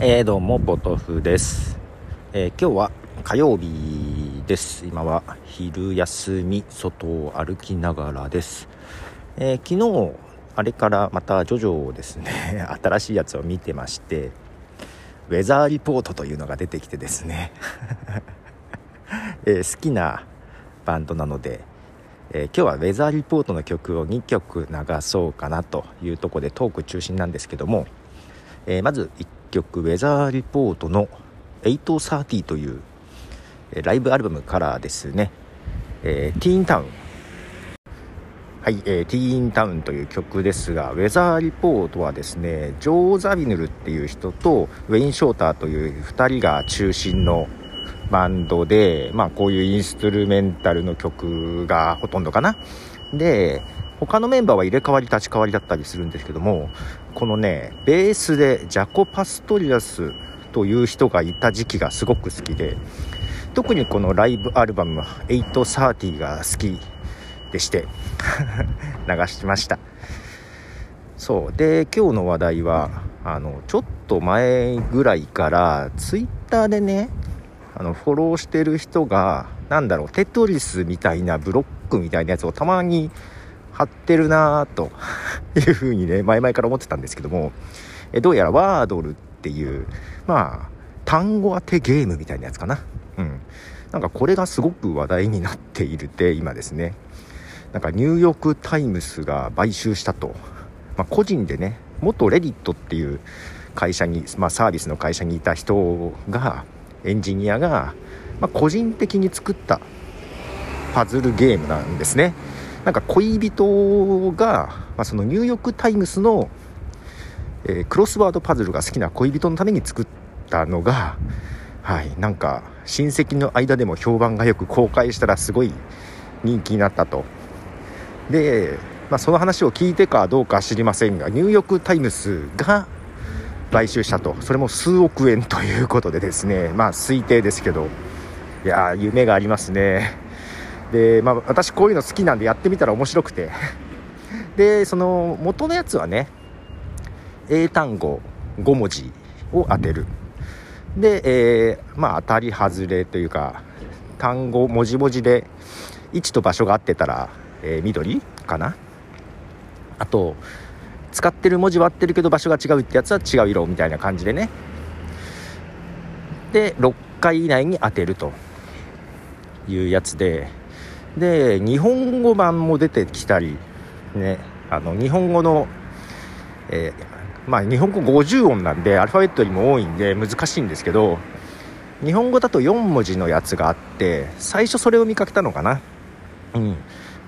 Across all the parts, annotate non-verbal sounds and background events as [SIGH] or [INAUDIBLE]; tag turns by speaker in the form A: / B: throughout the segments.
A: えー、どうもポトフです、えー、今日は火曜日です。今は昼休み外を歩きながらです、えー、昨日あれからまたジョジョをですね [LAUGHS] 新しいやつを見てましてウェザーリポートというのが出てきてですね、[LAUGHS] え好きなバンドなのでえ、今日はウェザーリポートの曲を2曲流そうかなというところでトーク中心なんですけども、えー、まず1曲ウェザーリポートの830という、え、ライブアルバムからですね、えー、ティーンタウンはい、えー、ティーンタウンという曲ですが、ウェザーリポートはですね、ジョー・ザビヌルっていう人とウェイン・ショーターという2人が中心のバンドで、まあこういうインストゥルメンタルの曲がほとんどかな。で、他のメンバーは入れ替わり立ち替わりだったりするんですけども、このね、ベースでジャコ・パストリアスという人がいた時期がすごく好きで、特にこのライブアルバム830が好きでして [LAUGHS] 流しました。そう。で今日の話題はあのちょっと前ぐらいからツイッターでねあのフォローしてる人が何だろうテトリスみたいなブロックみたいなやつをたまに貼ってるなと [LAUGHS] いうふうにね前々から思ってたんですけどもえどうやらワードルっていうまあ単語当てゲームみたいなやつかな。うん。なんかこれがすごく話題になっているって今ですね。なんかニューヨーク・タイムズが買収したと、まあ、個人でね元レディットっていう会社に、まあ、サービスの会社にいた人がエンジニアが、まあ、個人的に作ったパズルゲームなんですね。なんか恋人が、まあ、そのニューヨーク・タイムズの、えー、クロスワードパズルが好きな恋人のために作ったのがはいなんか親戚の間でも評判がよく公開したらすごい人気になったと。で、まあ、その話を聞いてかどうか知りませんがニューヨーク・タイムズが買収したと。それも数億円ということでですねまあ推定ですけど。いや夢がありますね。でまあ私こういうの好きなんでやってみたら面白くて。[LAUGHS] でその元のやつはね英単語5文字を当てる。で、えー、まあ当たり外れというか単語文字文字で位置と場所が合ってたら、えー、緑かな。あと使ってる文字は合ってるけど場所が違うってやつは違う色みたいな感じでね。で6回以内に当てるというやつで。で日本語版も出てきたりねあの日本語の、えー、まあ日本語50音なんでアルファベットよりも多いんで難しいんですけど日本語だと4文字のやつがあって最初それを見かけたのかな。うん。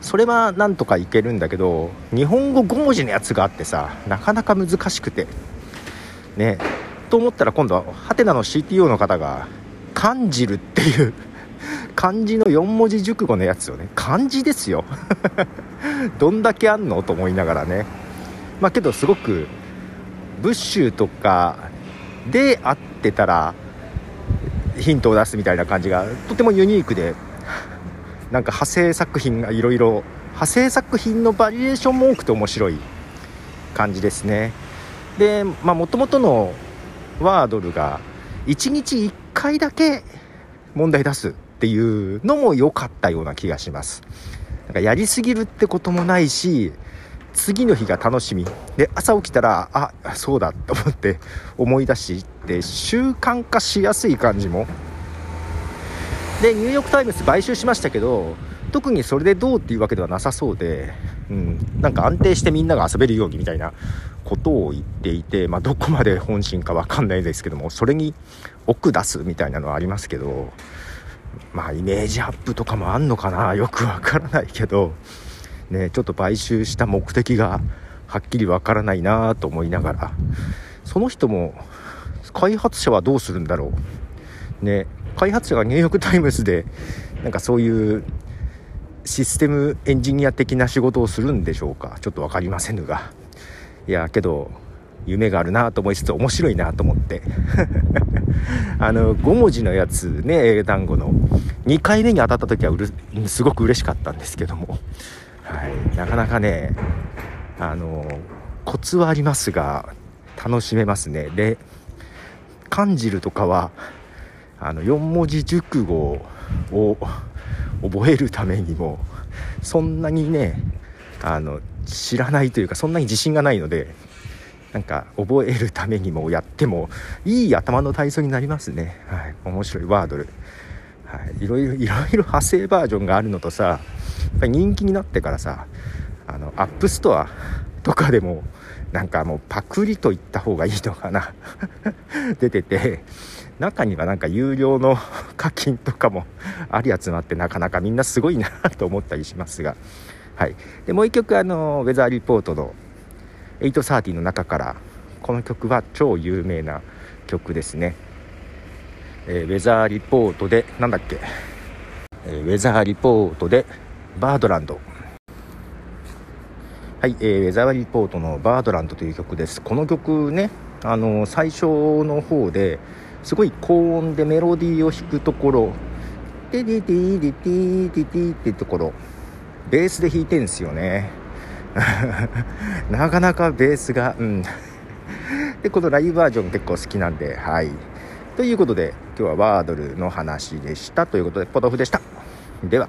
A: それはなんとかいけるんだけど日本語5文字のやつがあってさなかなか難しくて。ね。と思ったら今度はハテナの CTO の方が「感じる」っていう。漢字の4文字熟語のやつをね漢字ですよ。[LAUGHS] どんだけあんのと思いながらね。まあけどすごくブッシュとかで会ってたらヒントを出すみたいな感じがとてもユニークで [LAUGHS] なんか派生作品がいろいろ派生作品のバリエーションも多くて面白い感じですね。でまあもともとのワードルが1日1回だけ問題出す。っていうのも良かったような気がします。なんかやりすぎるってこともないし次の日が楽しみ。で朝起きたらあそうだと思って思い出して習慣化しやすい感じも。でニューヨーク・タイムズ買収しましたけど特にそれでどうっていうわけではなさそうで、うん、なんか安定してみんなが遊べるようにみたいなことを言っていて、まあ、どこまで本心か分かんないですけどもそれに奥出すみたいなのはありますけどまあイメージアップとかもあんのかな？[LAUGHS] よくわからないけど。ねちょっと買収した目的がはっきりわからないなと思いながら。その人も開発者はどうするんだろう？ね開発者がニューヨーク・タイムズでなんかそういうシステムエンジニア的な仕事をするんでしょうか？ちょっと分かりませんが。いやけど夢があるなと思いつつ面白いなと思って。[LAUGHS] [LAUGHS] あの5文字のやつね英単語の。2回目に当たった時はうるすごく嬉しかったんですけども、はい、なかなかねあのコツはありますが楽しめますね。で感じるとかはあの4文字熟語を覚えるためにもそんなにねあの知らないというかそんなに自信がないのでなんか覚えるためにもやってもいい頭の体操になりますね、はい、面白いワードル、はい、いろいろいろいろ派生バージョンがあるのとさやっぱり人気になってからさあのアップストアとかでもなんかもうパクリと言った方がいいのかな。[LAUGHS] 出てて中にはなんか有料の課金とかもあるやつもあってなかなかみんなすごいなと思ったりしますが、はい、でもう一曲あのウェザーリポートの830の中からこの曲は超有名な曲ですね、えー、ウェザーリポートでなんだっけ、えー、ウェザーリポートでバードランドはい、えー、ウェザーリポートのバードランドという曲ですこの曲ねあの最初の方ですごい高音でメロディーを弾くところティティティティティティってところベースで弾いてるんですよね [LAUGHS] なかなかベースがうん。[LAUGHS] でこのライブバージョン結構好きなんではい。ということで今日はワードルの話でした。ということでポトフでした。では。